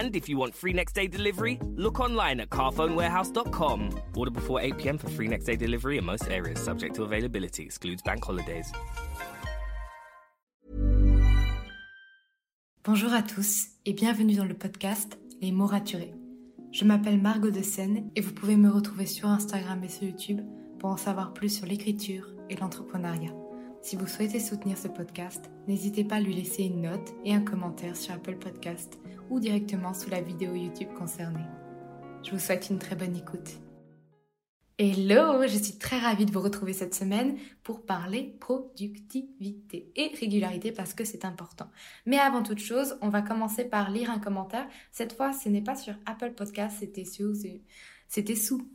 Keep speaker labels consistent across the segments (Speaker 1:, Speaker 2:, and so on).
Speaker 1: And if you want free next day delivery, look online at carphonewarehouse.com. Order before 8 pm for free next day delivery in most areas, subject to availability, excludes bank holidays.
Speaker 2: Bonjour à tous et bienvenue dans le podcast Les mots raturés. Je m'appelle Margot de Seine et vous pouvez me retrouver sur Instagram et sur YouTube pour en savoir plus sur l'écriture et l'entrepreneuriat. Si vous souhaitez soutenir ce podcast, n'hésitez pas à lui laisser une note et un commentaire sur Apple Podcast ou directement sous la vidéo YouTube concernée. Je vous souhaite une très bonne écoute. Hello, je suis très ravie de vous retrouver cette semaine pour parler productivité et régularité parce que c'est important. Mais avant toute chose, on va commencer par lire un commentaire. Cette fois, ce n'est pas sur Apple Podcast, c'était sous,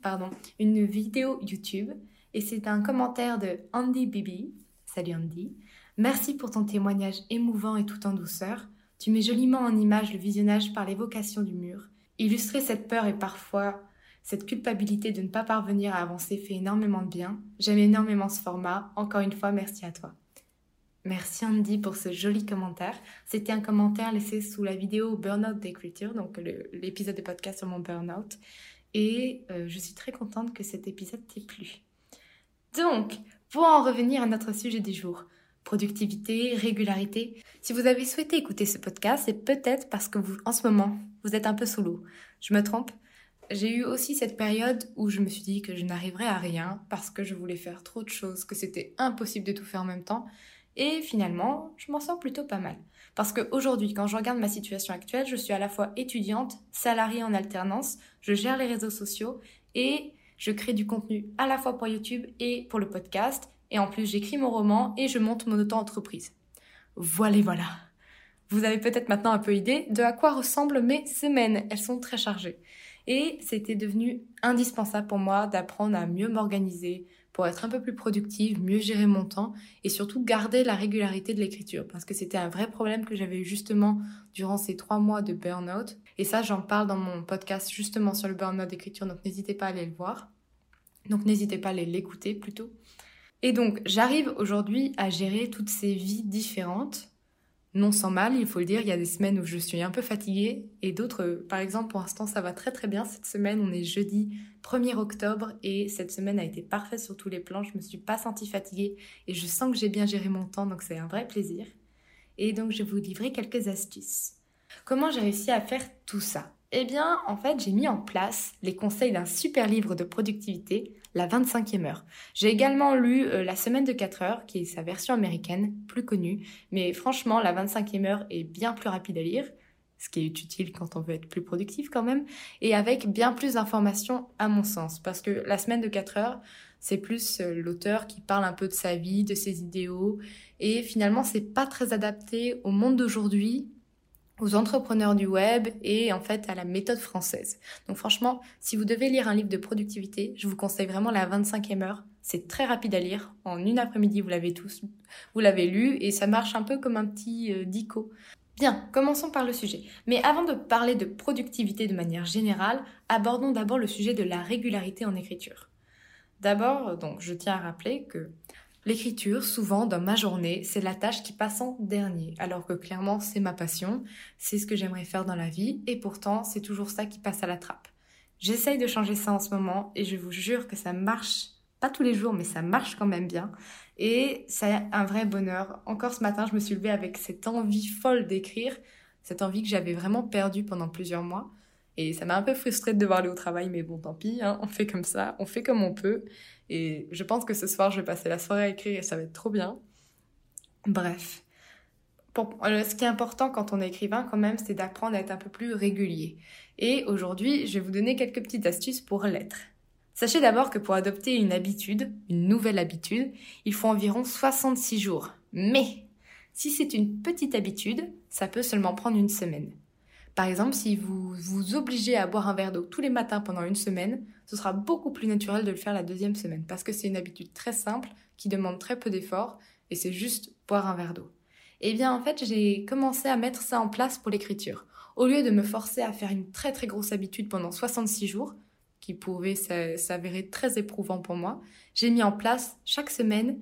Speaker 2: une vidéo YouTube et c'est un commentaire de Andy Bibi. Salut Andy. Merci pour ton témoignage émouvant et tout en douceur. Tu mets joliment en image le visionnage par l'évocation du mur. Illustrer cette peur et parfois cette culpabilité de ne pas parvenir à avancer fait énormément de bien. J'aime énormément ce format. Encore une fois, merci à toi. Merci Andy pour ce joli commentaire. C'était un commentaire laissé sous la vidéo Burnout d'écriture, donc l'épisode de podcast sur mon burnout. Et euh, je suis très contente que cet épisode t'ait plu. Donc, pour en revenir à notre sujet du jour, productivité, régularité. Si vous avez souhaité écouter ce podcast, c'est peut-être parce que vous, en ce moment, vous êtes un peu sous l'eau. Je me trompe? J'ai eu aussi cette période où je me suis dit que je n'arriverais à rien parce que je voulais faire trop de choses, que c'était impossible de tout faire en même temps. Et finalement, je m'en sors plutôt pas mal. Parce qu'aujourd'hui, quand je regarde ma situation actuelle, je suis à la fois étudiante, salariée en alternance, je gère les réseaux sociaux et je crée du contenu à la fois pour YouTube et pour le podcast. Et en plus, j'écris mon roman et je monte mon auto-entreprise. Voilà, voilà. Vous avez peut-être maintenant un peu idée de à quoi ressemblent mes semaines. Elles sont très chargées. Et c'était devenu indispensable pour moi d'apprendre à mieux m'organiser, pour être un peu plus productive, mieux gérer mon temps et surtout garder la régularité de l'écriture parce que c'était un vrai problème que j'avais eu justement durant ces trois mois de burn-out. Et ça, j'en parle dans mon podcast justement sur le burn-out d'écriture, donc n'hésitez pas à aller le voir. Donc n'hésitez pas à aller l'écouter plutôt. Et donc j'arrive aujourd'hui à gérer toutes ces vies différentes non sans mal, il faut le dire, il y a des semaines où je suis un peu fatiguée et d'autres, par exemple, pour l'instant, ça va très très bien. Cette semaine, on est jeudi 1er octobre et cette semaine a été parfaite sur tous les plans. Je me suis pas sentie fatiguée et je sens que j'ai bien géré mon temps, donc c'est un vrai plaisir. Et donc, je vais vous livrer quelques astuces. Comment j'ai réussi à faire tout ça? Eh bien, en fait, j'ai mis en place les conseils d'un super livre de productivité la 25e heure. J'ai également lu euh, La semaine de 4 heures, qui est sa version américaine, plus connue, mais franchement, la 25e heure est bien plus rapide à lire, ce qui est utile quand on veut être plus productif quand même, et avec bien plus d'informations à mon sens, parce que la semaine de 4 heures, c'est plus euh, l'auteur qui parle un peu de sa vie, de ses idéaux, et finalement, c'est pas très adapté au monde d'aujourd'hui, aux entrepreneurs du web et en fait à la méthode française. Donc franchement, si vous devez lire un livre de productivité, je vous conseille vraiment la 25e heure. C'est très rapide à lire. En une après-midi, vous l'avez tous, vous l'avez lu et ça marche un peu comme un petit euh, dico. Bien, commençons par le sujet. Mais avant de parler de productivité de manière générale, abordons d'abord le sujet de la régularité en écriture. D'abord, donc, je tiens à rappeler que L'écriture, souvent dans ma journée, c'est la tâche qui passe en dernier, alors que clairement c'est ma passion, c'est ce que j'aimerais faire dans la vie, et pourtant c'est toujours ça qui passe à la trappe. J'essaye de changer ça en ce moment, et je vous jure que ça marche, pas tous les jours, mais ça marche quand même bien, et c'est un vrai bonheur. Encore ce matin, je me suis levée avec cette envie folle d'écrire, cette envie que j'avais vraiment perdue pendant plusieurs mois, Et ça m'a un peu frustrée de devoir aller au travail, mais bon, tant pis, hein, on fait comme ça, on fait comme on peut. Et je pense que ce soir, je vais passer la soirée à écrire et ça va être trop bien. Bref. Euh, ce qui est important quand on est écrivain, quand même, c'est d'apprendre à être un peu plus régulier. Et aujourd'hui, je vais vous donner quelques petites astuces pour l'être. Sachez d'abord que pour adopter une habitude, une nouvelle habitude, il faut environ 66 jours. Mais si c'est une petite habitude, ça peut seulement prendre une semaine. Par exemple, si vous vous obligez à boire un verre d'eau tous les matins pendant une semaine, ce sera beaucoup plus naturel de le faire la deuxième semaine parce que c'est une habitude très simple qui demande très peu d'efforts et c'est juste boire un verre d'eau. Eh bien, en fait, j'ai commencé à mettre ça en place pour l'écriture. Au lieu de me forcer à faire une très très grosse habitude pendant 66 jours, qui pouvait s'avérer très éprouvant pour moi, j'ai mis en place chaque semaine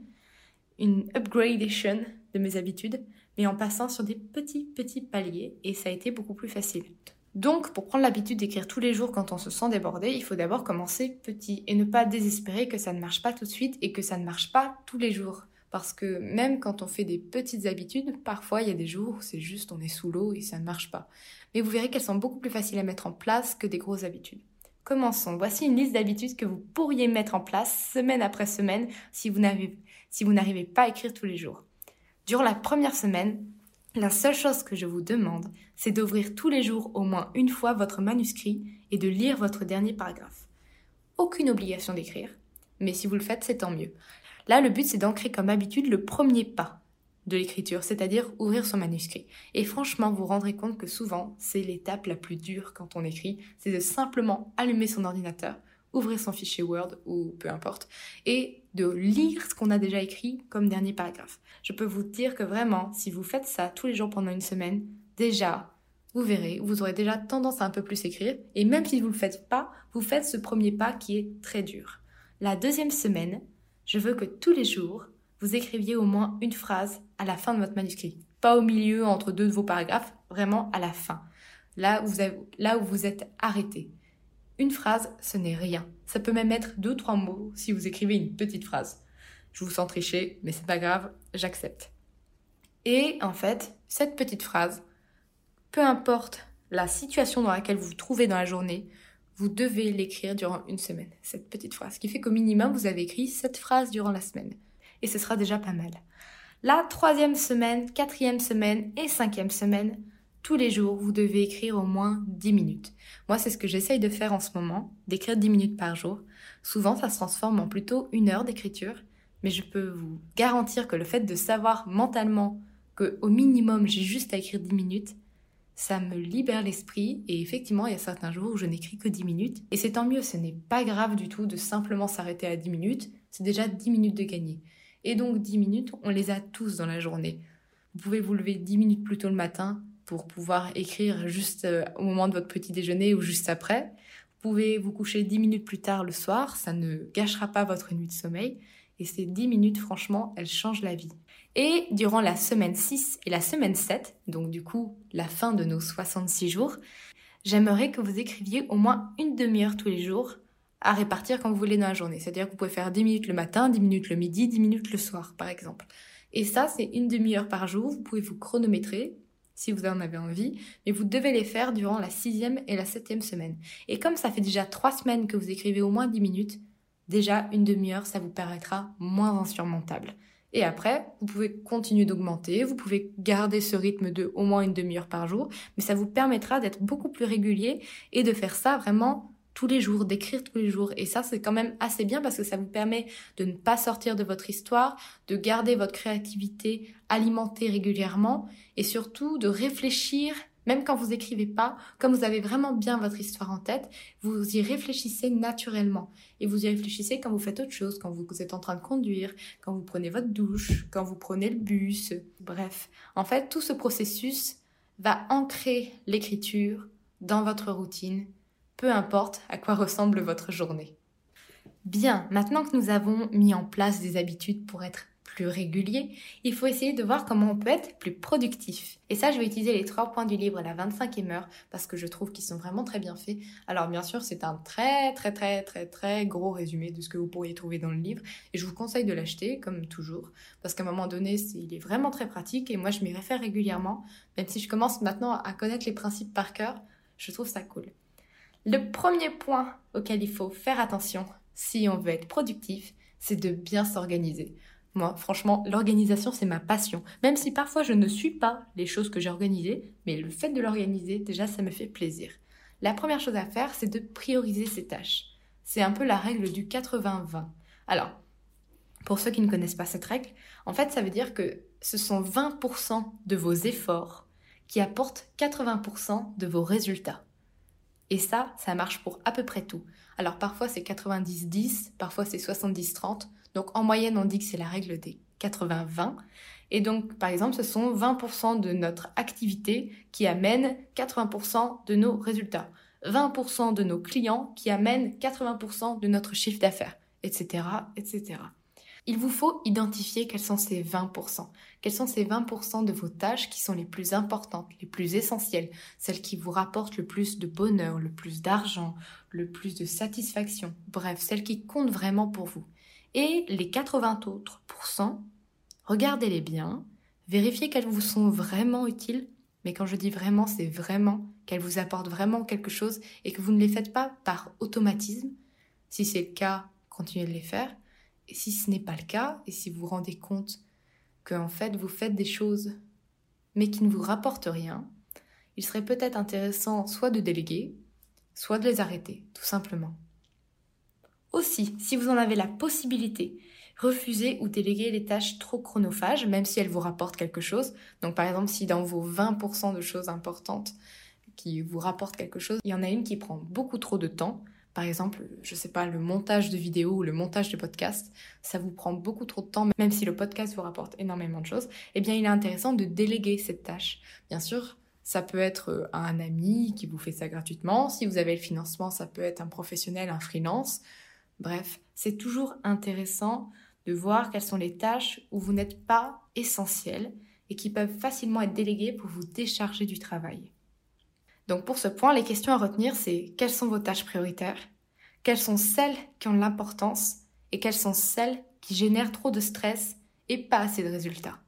Speaker 2: une upgradation de mes habitudes, mais en passant sur des petits petits paliers, et ça a été beaucoup plus facile. Donc, pour prendre l'habitude d'écrire tous les jours quand on se sent débordé, il faut d'abord commencer petit et ne pas désespérer que ça ne marche pas tout de suite et que ça ne marche pas tous les jours. Parce que même quand on fait des petites habitudes, parfois il y a des jours où c'est juste on est sous l'eau et ça ne marche pas. Mais vous verrez qu'elles sont beaucoup plus faciles à mettre en place que des grosses habitudes. Commençons. Voici une liste d'habitudes que vous pourriez mettre en place semaine après semaine si vous n'arrivez pas à écrire tous les jours. Durant la première semaine, la seule chose que je vous demande, c'est d'ouvrir tous les jours au moins une fois votre manuscrit et de lire votre dernier paragraphe. Aucune obligation d'écrire, mais si vous le faites, c'est tant mieux. Là, le but, c'est d'ancrer comme habitude le premier pas de l'écriture, c'est-à-dire ouvrir son manuscrit. Et franchement, vous vous rendrez compte que souvent, c'est l'étape la plus dure quand on écrit, c'est de simplement allumer son ordinateur, ouvrir son fichier Word ou peu importe, et de lire ce qu'on a déjà écrit comme dernier paragraphe. Je peux vous dire que vraiment, si vous faites ça tous les jours pendant une semaine, déjà, vous verrez, vous aurez déjà tendance à un peu plus écrire, et même si vous ne le faites pas, vous faites ce premier pas qui est très dur. La deuxième semaine, je veux que tous les jours, vous écriviez au moins une phrase à la fin de votre manuscrit. Pas au milieu, entre deux de vos paragraphes, vraiment à la fin. Là où vous, là où vous êtes arrêté. Une phrase, ce n'est rien. Ça peut même être deux, trois mots si vous écrivez une petite phrase. Je vous sens tricher, mais c'est pas grave, j'accepte. Et en fait, cette petite phrase, peu importe la situation dans laquelle vous vous trouvez dans la journée, vous devez l'écrire durant une semaine, cette petite phrase. Qui fait qu'au minimum, vous avez écrit cette phrase durant la semaine. Et ce sera déjà pas mal. La troisième semaine, quatrième semaine et cinquième semaine, tous les jours, vous devez écrire au moins 10 minutes. Moi, c'est ce que j'essaye de faire en ce moment, d'écrire 10 minutes par jour. Souvent, ça se transforme en plutôt une heure d'écriture, mais je peux vous garantir que le fait de savoir mentalement que au minimum j'ai juste à écrire 10 minutes, ça me libère l'esprit et effectivement il y a certains jours où je n'écris que 10 minutes et c'est tant mieux, ce n'est pas grave du tout de simplement s'arrêter à 10 minutes, c'est déjà 10 minutes de gagner. Et donc 10 minutes, on les a tous dans la journée. Vous pouvez vous lever 10 minutes plus tôt le matin pour pouvoir écrire juste euh, au moment de votre petit déjeuner ou juste après. Vous pouvez vous coucher 10 minutes plus tard le soir, ça ne gâchera pas votre nuit de sommeil. Et ces 10 minutes, franchement, elles changent la vie. Et durant la semaine 6 et la semaine 7, donc du coup la fin de nos 66 jours, j'aimerais que vous écriviez au moins une demi-heure tous les jours à répartir quand vous voulez dans la journée. C'est-à-dire que vous pouvez faire 10 minutes le matin, 10 minutes le midi, 10 minutes le soir, par exemple. Et ça, c'est une demi-heure par jour. Vous pouvez vous chronométrer si vous en avez envie, mais vous devez les faire durant la sixième et la septième semaine. Et comme ça fait déjà trois semaines que vous écrivez au moins 10 minutes, déjà une demi-heure, ça vous paraîtra moins insurmontable. Et après, vous pouvez continuer d'augmenter, vous pouvez garder ce rythme de au moins une demi-heure par jour, mais ça vous permettra d'être beaucoup plus régulier et de faire ça vraiment tous les jours, d'écrire tous les jours. Et ça, c'est quand même assez bien parce que ça vous permet de ne pas sortir de votre histoire, de garder votre créativité alimentée régulièrement et surtout de réfléchir même quand vous écrivez pas, comme vous avez vraiment bien votre histoire en tête, vous y réfléchissez naturellement. Et vous y réfléchissez quand vous faites autre chose, quand vous êtes en train de conduire, quand vous prenez votre douche, quand vous prenez le bus. Bref, en fait, tout ce processus va ancrer l'écriture dans votre routine peu importe à quoi ressemble votre journée. Bien, maintenant que nous avons mis en place des habitudes pour être plus réguliers, il faut essayer de voir comment on peut être plus productif. Et ça, je vais utiliser les trois points du livre La 25e heure parce que je trouve qu'ils sont vraiment très bien faits. Alors bien sûr, c'est un très très très très très gros résumé de ce que vous pourriez trouver dans le livre et je vous conseille de l'acheter comme toujours parce qu'à un moment donné, il est vraiment très pratique et moi je m'y réfère régulièrement. Même si je commence maintenant à connaître les principes par cœur, je trouve ça cool. Le premier point auquel il faut faire attention si on veut être productif, c'est de bien s'organiser. Moi, franchement, l'organisation, c'est ma passion. Même si parfois je ne suis pas les choses que j'ai organisées, mais le fait de l'organiser, déjà, ça me fait plaisir. La première chose à faire, c'est de prioriser ses tâches. C'est un peu la règle du 80-20. Alors, pour ceux qui ne connaissent pas cette règle, en fait, ça veut dire que ce sont 20% de vos efforts qui apportent 80% de vos résultats. Et ça, ça marche pour à peu près tout. Alors parfois c'est 90-10, parfois c'est 70-30. Donc en moyenne, on dit que c'est la règle des 80-20. Et donc, par exemple, ce sont 20% de notre activité qui amène 80% de nos résultats. 20% de nos clients qui amènent 80% de notre chiffre d'affaires, etc., etc. Il vous faut identifier quels sont ces 20%. Quels sont ces 20% de vos tâches qui sont les plus importantes, les plus essentielles, celles qui vous rapportent le plus de bonheur, le plus d'argent, le plus de satisfaction, bref, celles qui comptent vraiment pour vous. Et les 80 autres regardez-les bien, vérifiez qu'elles vous sont vraiment utiles, mais quand je dis vraiment, c'est vraiment qu'elles vous apportent vraiment quelque chose et que vous ne les faites pas par automatisme. Si c'est le cas, continuez de les faire. Si ce n'est pas le cas, et si vous vous rendez compte que en fait vous faites des choses mais qui ne vous rapportent rien, il serait peut-être intéressant soit de déléguer, soit de les arrêter, tout simplement. Aussi, si vous en avez la possibilité, refusez ou déléguez les tâches trop chronophages, même si elles vous rapportent quelque chose. Donc par exemple, si dans vos 20% de choses importantes qui vous rapportent quelque chose, il y en a une qui prend beaucoup trop de temps, par exemple, je sais pas, le montage de vidéos ou le montage de podcast, ça vous prend beaucoup trop de temps, même si le podcast vous rapporte énormément de choses, eh bien, il est intéressant de déléguer cette tâche. Bien sûr, ça peut être euh, un ami qui vous fait ça gratuitement. Si vous avez le financement, ça peut être un professionnel, un freelance. Bref, c'est toujours intéressant de voir quelles sont les tâches où vous n'êtes pas essentiel et qui peuvent facilement être déléguées pour vous décharger du travail. Donc pour ce point, les questions à retenir, c'est quelles sont vos tâches prioritaires, quelles sont celles qui ont l'importance? Et quelles sont celles qui génèrent trop de stress et pas assez de résultats?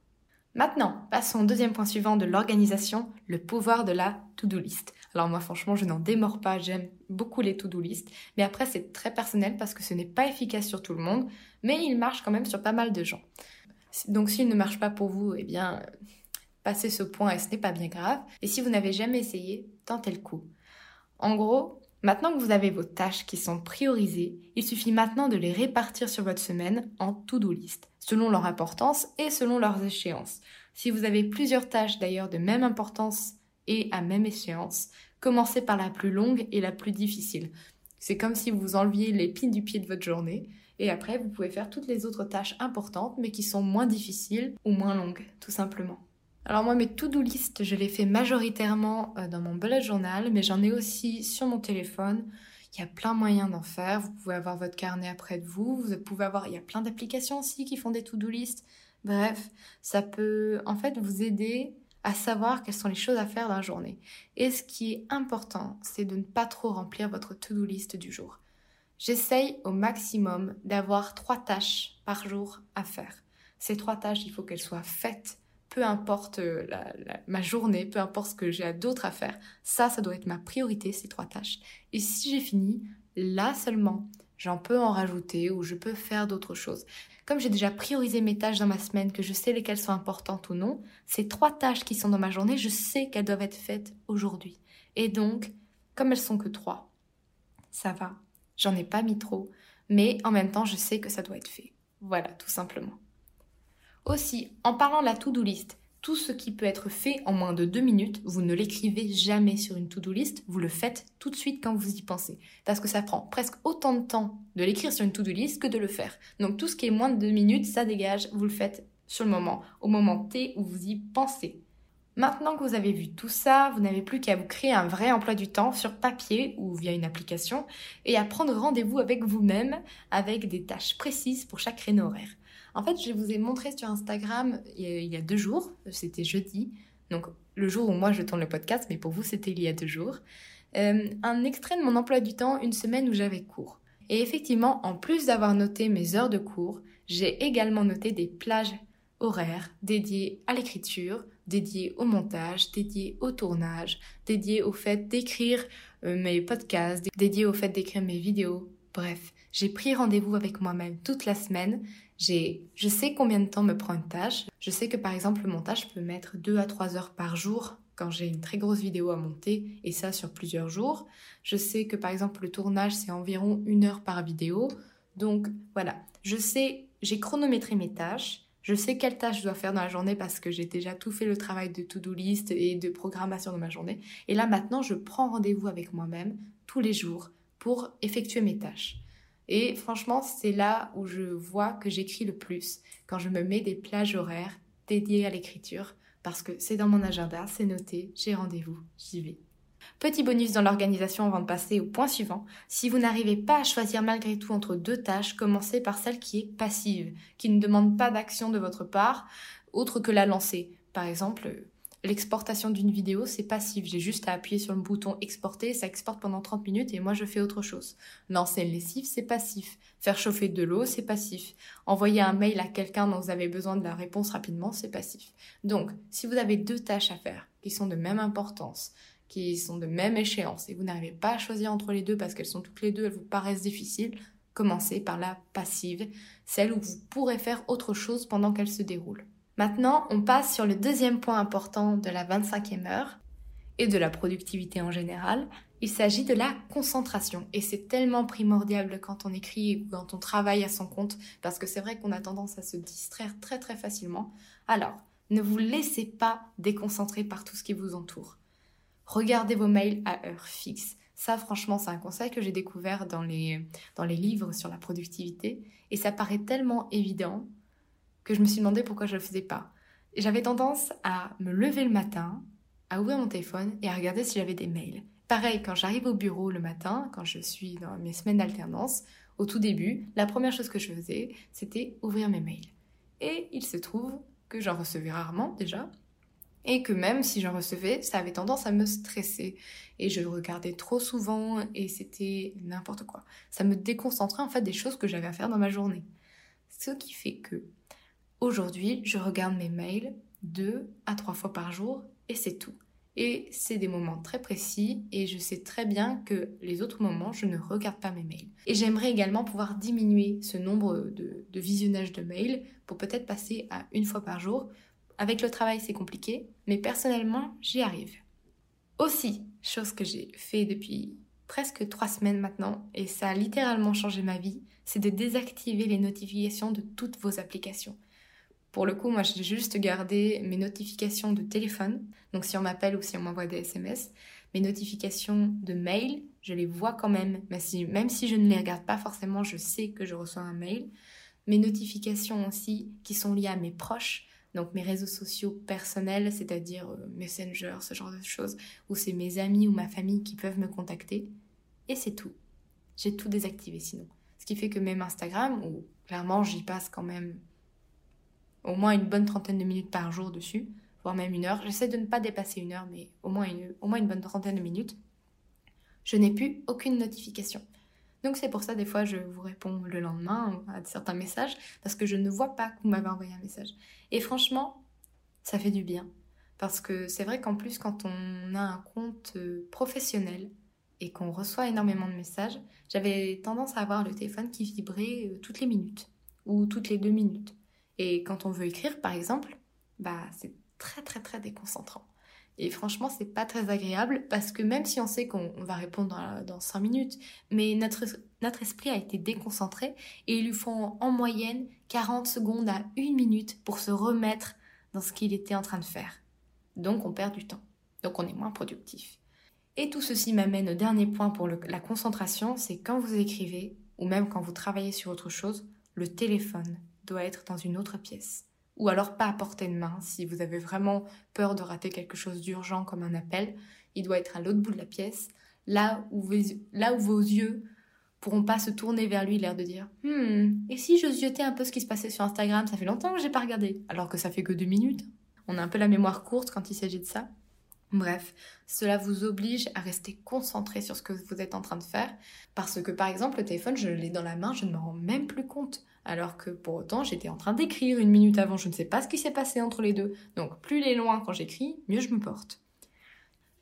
Speaker 2: Maintenant, passons au deuxième point suivant de l'organisation, le pouvoir de la to-do list. Alors moi franchement, je n'en démords pas, j'aime beaucoup les to-do list, mais après c'est très personnel parce que ce n'est pas efficace sur tout le monde, mais il marche quand même sur pas mal de gens. Donc s'il ne marche pas pour vous, eh bien Passez ce point et ce n'est pas bien grave. Et si vous n'avez jamais essayé, tentez le coup. En gros, maintenant que vous avez vos tâches qui sont priorisées, il suffit maintenant de les répartir sur votre semaine en to-do list, selon leur importance et selon leurs échéances. Si vous avez plusieurs tâches d'ailleurs de même importance et à même échéance, commencez par la plus longue et la plus difficile. C'est comme si vous enleviez l'épine du pied de votre journée et après vous pouvez faire toutes les autres tâches importantes mais qui sont moins difficiles ou moins longues, tout simplement. Alors moi, mes to-do list, je les fais majoritairement euh, dans mon bullet journal, mais j'en ai aussi sur mon téléphone. Il y a plein de moyens d'en faire. Vous pouvez avoir votre carnet après de vous. Vous pouvez avoir, il y a plein d'applications aussi qui font des to-do list. Bref, ça peut en fait vous aider à savoir quelles sont les choses à faire dans la journée. Et ce qui est important, c'est de ne pas trop remplir votre to-do list du jour. J'essaye au maximum d'avoir trois tâches par jour à faire. Ces trois tâches, il faut qu'elles soient faites peu importe euh, ma journée, peu importe ce que j'ai d'autres à faire, ça, ça doit être ma priorité, ces trois tâches. Et si j'ai fini, là seulement, j'en peux en rajouter ou je peux faire d'autres choses. Comme j'ai déjà priorisé mes tâches dans ma semaine, que je sais lesquelles sont importantes ou non, ces trois tâches qui sont dans ma journée, je sais qu'elles doivent être faites aujourd'hui. Et donc, comme elles sont que trois, ça va. J'en ai pas mis trop, mais en même temps, je sais que ça doit être fait. Voilà, tout simplement. Aussi, en parlant de la to-do list, tout ce qui peut être fait en moins de deux minutes, vous ne l'écrivez jamais sur une to-do list, vous le faites tout de suite quand vous y pensez. Parce que ça prend presque autant de temps de l'écrire sur une to-do list que de le faire. Donc tout ce qui est moins de deux minutes, ça dégage, vous le faites sur le moment, au moment T où vous y pensez. Maintenant que vous avez vu tout ça, vous n'avez plus qu'à vous créer un vrai emploi du temps sur papier ou via une application et à prendre rendez-vous avec vous-même avec des tâches précises pour chaque créneau horaire. En fait, je vous ai montré sur Instagram il y a deux jours, c'était jeudi, donc le jour où moi je tourne le podcast, mais pour vous c'était il y a deux jours, euh, un extrait de mon emploi du temps, une semaine où j'avais cours. Et effectivement, en plus d'avoir noté mes heures de cours, j'ai également noté des plages horaires dédiées à l'écriture, dédié au montage, dédié au tournage, dédié au fait d'écrire euh, mes podcasts, dédié au fait d'écrire mes vidéos. Bref, j'ai pris rendez-vous avec moi-même toute la semaine. Je sais combien de temps me prend une tâche. Je sais que par exemple le montage peut mettre 2 à 3 heures par jour quand j'ai une très grosse vidéo à monter et ça sur plusieurs jours. Je sais que par exemple le tournage c'est environ une heure par vidéo. Donc voilà, je sais, j'ai chronométré mes tâches. Je sais quelles tâches je dois faire dans la journée parce que j'ai déjà tout fait le travail de to-do list et de programmation de ma journée. Et là maintenant, je prends rendez-vous avec moi-même tous les jours pour effectuer mes tâches. Et franchement, c'est là où je vois que j'écris le plus, quand je me mets des plages horaires dédiées à l'écriture, parce que c'est dans mon agenda, c'est noté, j'ai rendez-vous, j'y vais. Petit bonus dans l'organisation avant de passer au point suivant. Si vous n'arrivez pas à choisir malgré tout entre deux tâches, commencez par celle qui est passive, qui ne demande pas d'action de votre part, autre que la lancer. Par exemple, l'exportation d'une vidéo, c'est passif. J'ai juste à appuyer sur le bouton exporter, ça exporte pendant 30 minutes et moi je fais autre chose. Lancer une lessive, c'est passif. Faire chauffer de l'eau, c'est passif. Envoyer un mail à quelqu'un dont vous avez besoin de la réponse rapidement, c'est passif. Donc, si vous avez deux tâches à faire qui sont de même importance, qui sont de même échéance et vous n'arrivez pas à choisir entre les deux parce qu'elles sont toutes les deux, elles vous paraissent difficiles, commencez par la passive, celle où vous pourrez faire autre chose pendant qu'elle se déroule. Maintenant, on passe sur le deuxième point important de la 25e heure et de la productivité en général. Il s'agit de la concentration. Et c'est tellement primordial quand on écrit ou quand on travaille à son compte, parce que c'est vrai qu'on a tendance à se distraire très très facilement. Alors, ne vous laissez pas déconcentrer par tout ce qui vous entoure. Regardez vos mails à heure fixe. Ça, franchement, c'est un conseil que j'ai découvert dans les, dans les livres sur la productivité. Et ça paraît tellement évident que je me suis demandé pourquoi je ne le faisais pas. J'avais tendance à me lever le matin, à ouvrir mon téléphone et à regarder si j'avais des mails. Pareil, quand j'arrive au bureau le matin, quand je suis dans mes semaines d'alternance, au tout début, la première chose que je faisais, c'était ouvrir mes mails. Et il se trouve que j'en recevais rarement déjà, et que même si j'en recevais, ça avait tendance à me stresser. Et je regardais trop souvent et c'était n'importe quoi. Ça me déconcentrait en fait des choses que j'avais à faire dans ma journée. Ce qui fait que aujourd'hui, je regarde mes mails deux à trois fois par jour et c'est tout. Et c'est des moments très précis et je sais très bien que les autres moments, je ne regarde pas mes mails. Et j'aimerais également pouvoir diminuer ce nombre de, visionnages de mails pour peut-être passer à une fois par jour avec le travail, c'est compliqué, mais personnellement, j'y arrive. Aussi, chose que j'ai fait depuis presque trois semaines maintenant, et ça a littéralement changé ma vie, c'est de désactiver les notifications de toutes vos applications. Pour le coup, moi, j'ai juste gardé mes notifications de téléphone, donc si on m'appelle ou si on m'envoie des SMS, mes notifications de mail, je les vois quand même, même si, même si je ne les regarde pas forcément, je sais que je reçois un mail. Mes notifications aussi qui sont liées à mes proches, donc mes réseaux sociaux personnels, c'est-à-dire euh, Messenger, ce genre de choses, où c'est mes amis ou ma famille qui peuvent me contacter. Et c'est tout. J'ai tout désactivé sinon. Ce qui fait que même Instagram, où clairement j'y passe quand même au moins une bonne trentaine de minutes par jour dessus, voire même une heure. J'essaie de ne pas dépasser une heure, mais au moins une, bonne trentaine de minutes. Je n'ai plus aucune notification. Donc c'est pour ça des fois je vous réponds le lendemain à certains messages parce que je ne vois pas que vous m'avez envoyé un message. Et franchement, ça fait du bien parce que c'est vrai qu'en plus quand on a un compte euh, professionnel et qu'on reçoit énormément de messages, j'avais tendance à avoir le téléphone qui vibrait euh, toutes les minutes ou toutes les deux minutes. Et quand on veut écrire par exemple, bah c'est très très très déconcentrant. Et franchement, c'est pas très agréable parce que même si on sait qu'on va répondre dans, 5 minutes, mais notre, notre esprit a été déconcentré et il lui faut en, moyenne 40 secondes à 1 minute pour se remettre dans ce qu'il était en train de faire. Donc on perd du temps. Donc on est moins productif. Et tout ceci m'amène au dernier point pour la concentration, c'est quand vous écrivez ou même quand vous travaillez sur autre chose, le téléphone doit être dans une autre pièce ou alors pas à portée de main. Si vous avez vraiment peur de rater quelque chose d'urgent comme un appel, il doit être à l'autre bout de la pièce, là où, là où vos yeux pourront pas se tourner vers lui, l'air de dire Hmm, et si je ziotais un peu ce qui se passait sur Instagram, ça fait longtemps que j'ai pas regardé, alors que ça fait que deux minutes. On a un peu la mémoire courte quand il s'agit de ça. Bref, cela vous oblige à rester concentré sur ce que vous êtes en train de faire, parce que par exemple le téléphone, je l'ai dans la main, je ne me rends même plus compte, alors que pour autant j'étais en train d'écrire une minute avant, je ne sais pas ce qui s'est passé entre les deux, donc plus il est loin quand j'écris, mieux je me porte.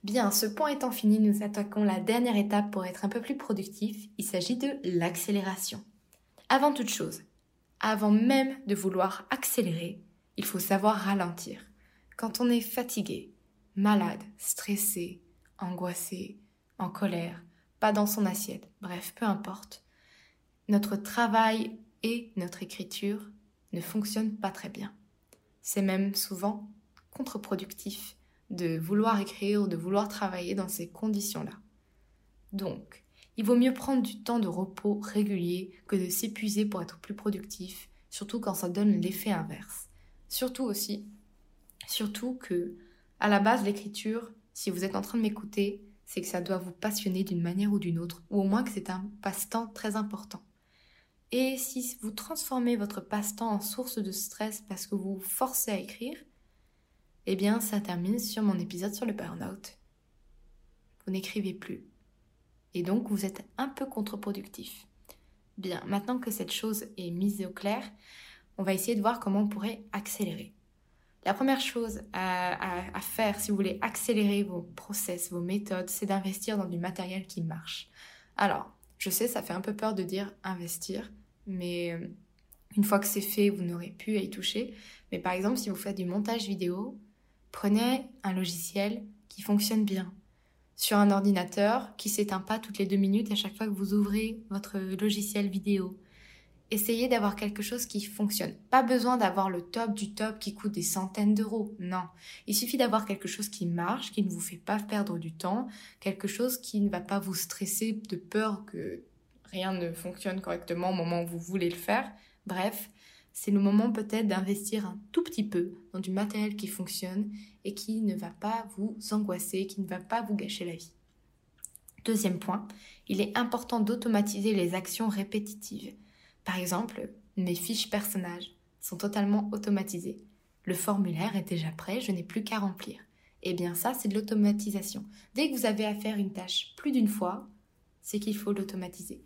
Speaker 2: Bien, ce point étant fini, nous attaquons la dernière étape pour être un peu plus productif, il s'agit de l'accélération. Avant toute chose, avant même de vouloir accélérer, il faut savoir ralentir. Quand on est fatigué, malade, stressé, angoissé, en colère, pas dans son assiette, bref, peu importe, notre travail et notre écriture ne fonctionnent pas très bien. C'est même souvent contre-productif de vouloir écrire ou de vouloir travailler dans ces conditions-là. Donc, il vaut mieux prendre du temps de repos régulier que de s'épuiser pour être plus productif, surtout quand ça donne l'effet inverse. Surtout aussi, surtout que à la base, l'écriture, si vous êtes en train de m'écouter, c'est que ça doit vous passionner d'une manière ou d'une autre, ou au moins que c'est un passe-temps très important. Et si vous transformez votre passe-temps en source de stress parce que vous vous forcez à écrire, eh bien, ça termine sur mon épisode sur le burn-out. Vous n'écrivez plus. Et donc, vous êtes un peu contre-productif. Bien, maintenant que cette chose est mise au clair, on va essayer de voir comment on pourrait accélérer. La première chose à, faire si vous voulez accélérer vos process, vos méthodes, c'est d'investir dans du matériel qui marche. Alors, je sais, ça fait un peu peur de dire investir, mais euh, une fois que c'est fait, vous n'aurez plus à y toucher. Mais par exemple, si vous faites du montage vidéo, prenez un logiciel qui fonctionne bien sur un ordinateur qui s'éteint pas toutes les deux minutes à chaque fois que vous ouvrez votre logiciel vidéo essayez d'avoir quelque chose qui fonctionne. Pas besoin d'avoir le top du top qui coûte des centaines d'euros. Non. Il suffit d'avoir quelque chose qui marche, qui ne vous fait pas perdre du temps, quelque chose qui ne va pas vous stresser de peur que rien ne fonctionne correctement au moment où vous voulez le faire. Bref, c'est le moment peut-être d'investir un tout petit peu dans du matériel qui fonctionne et qui ne va pas vous angoisser, qui ne va pas vous gâcher la vie. Deuxième point, il est important d'automatiser les actions répétitives. Par exemple, mes fiches personnages sont totalement automatisées. Le formulaire est déjà prêt, je n'ai plus qu'à remplir. Eh bien ça, c'est de l'automatisation. Dès que vous avez à faire une tâche plus d'une fois, c'est qu'il faut l'automatiser.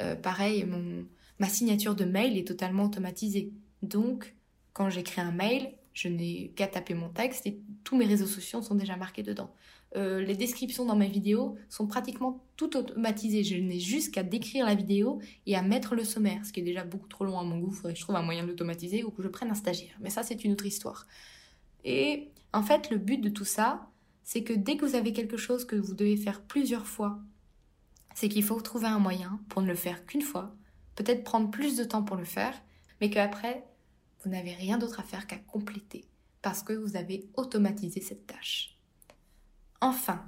Speaker 2: Euh, pareil, mon, ma signature de mail est totalement automatisée. Donc, quand j'écris un mail, je n'ai qu'à taper mon texte et tous mes réseaux sociaux sont déjà marqués dedans. Euh, les descriptions dans mes vidéos sont pratiquement toutes automatisées. Je n'ai juste qu'à décrire la vidéo et à mettre le sommaire, ce qui est déjà beaucoup trop long à mon goût. Faudrait que je trouve un moyen de l'automatiser ou que je prenne un stagiaire. Mais ça, c'est une autre histoire. Et en fait, le but de tout ça, c'est que dès que vous avez quelque chose que vous devez faire plusieurs fois, c'est qu'il faut trouver un moyen pour ne le faire qu'une fois, peut-être prendre plus de temps pour le faire, mais qu'après, vous n'avez rien d'autre à faire qu'à compléter, parce que vous avez automatisé cette tâche. Enfin,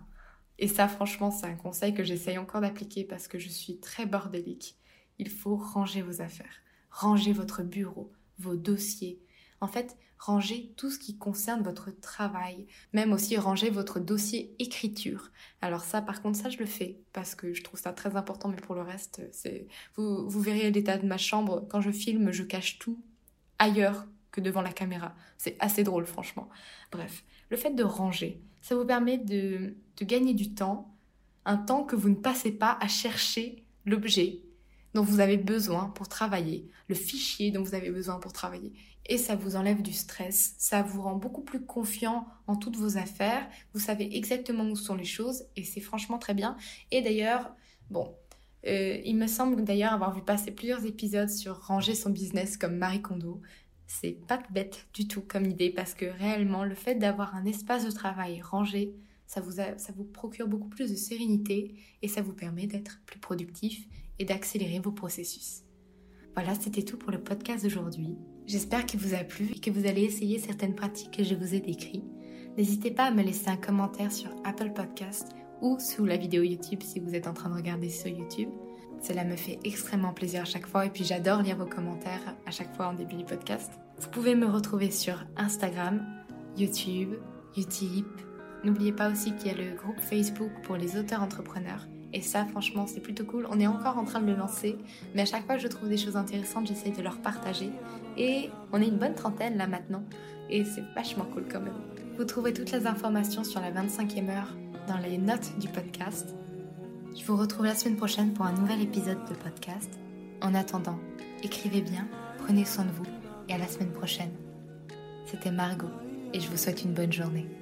Speaker 2: et ça franchement c'est un conseil que j'essaye encore d'appliquer parce que je suis très bordélique, il faut ranger vos affaires, ranger votre bureau, vos dossiers. En fait, ranger tout ce qui concerne votre travail, même aussi ranger votre dossier écriture. Alors ça, par contre, ça, je le fais parce que je trouve ça très important, mais pour le reste, c'est... Vous, vous verrez l'état de ma chambre. Quand je filme, je cache tout ailleurs que devant la caméra. C'est assez drôle, franchement. Bref, le fait de ranger, ça vous permet de, gagner du temps, un temps que vous ne passez pas à chercher l'objet dont vous avez besoin pour travailler, le fichier dont vous avez besoin pour travailler. Et ça vous enlève du stress, ça vous rend beaucoup plus confiant en toutes vos affaires, vous savez exactement où sont les choses et c'est franchement très bien. Et d'ailleurs, bon, euh, il me semble d'ailleurs avoir vu passer plusieurs épisodes sur ranger son business comme Marie Kondo c'est pas bête du tout comme idée parce que réellement le fait d'avoir un espace de travail rangé, ça vous, ça vous procure beaucoup plus de sérénité et ça vous permet d'être plus productif et d'accélérer vos processus. Voilà, c'était tout pour le podcast d'aujourd'hui. J'espère qu'il vous a plu et que vous allez essayer certaines pratiques que je vous ai décrites. N'hésitez pas à me laisser un commentaire sur Apple Podcast ou sous la vidéo YouTube si vous êtes en train de regarder sur YouTube. Cela me fait extrêmement plaisir à chaque fois et puis j'adore lire vos commentaires à chaque fois en début du podcast. Vous pouvez me retrouver sur Instagram, YouTube, Utip. N'oubliez pas aussi qu'il y a le groupe Facebook pour les auteurs entrepreneurs. Et ça, franchement, c'est plutôt cool. On est encore en train de le lancer, mais à chaque fois que je trouve des choses intéressantes, j'essaie de leur partager. Et on est une bonne trentaine là maintenant, et c'est vachement cool quand même. Vous trouverez toutes les informations sur la 25e heure dans les notes du podcast. Je vous retrouve la semaine prochaine pour un nouvel épisode de podcast. En attendant, écrivez bien, prenez soin de vous et à la semaine prochaine. C'était Margot et je vous souhaite une bonne journée.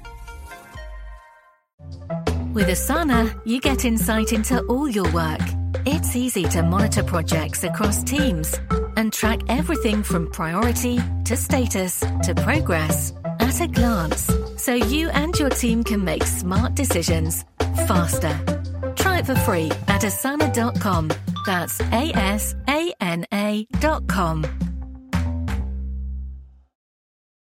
Speaker 3: With Asana, you get insight into all your work. It's easy to monitor projects across teams and track everything from priority to status to progress at a glance so you and your team can make smart decisions faster. Try it for free at asana.com. That's A S A N A.com.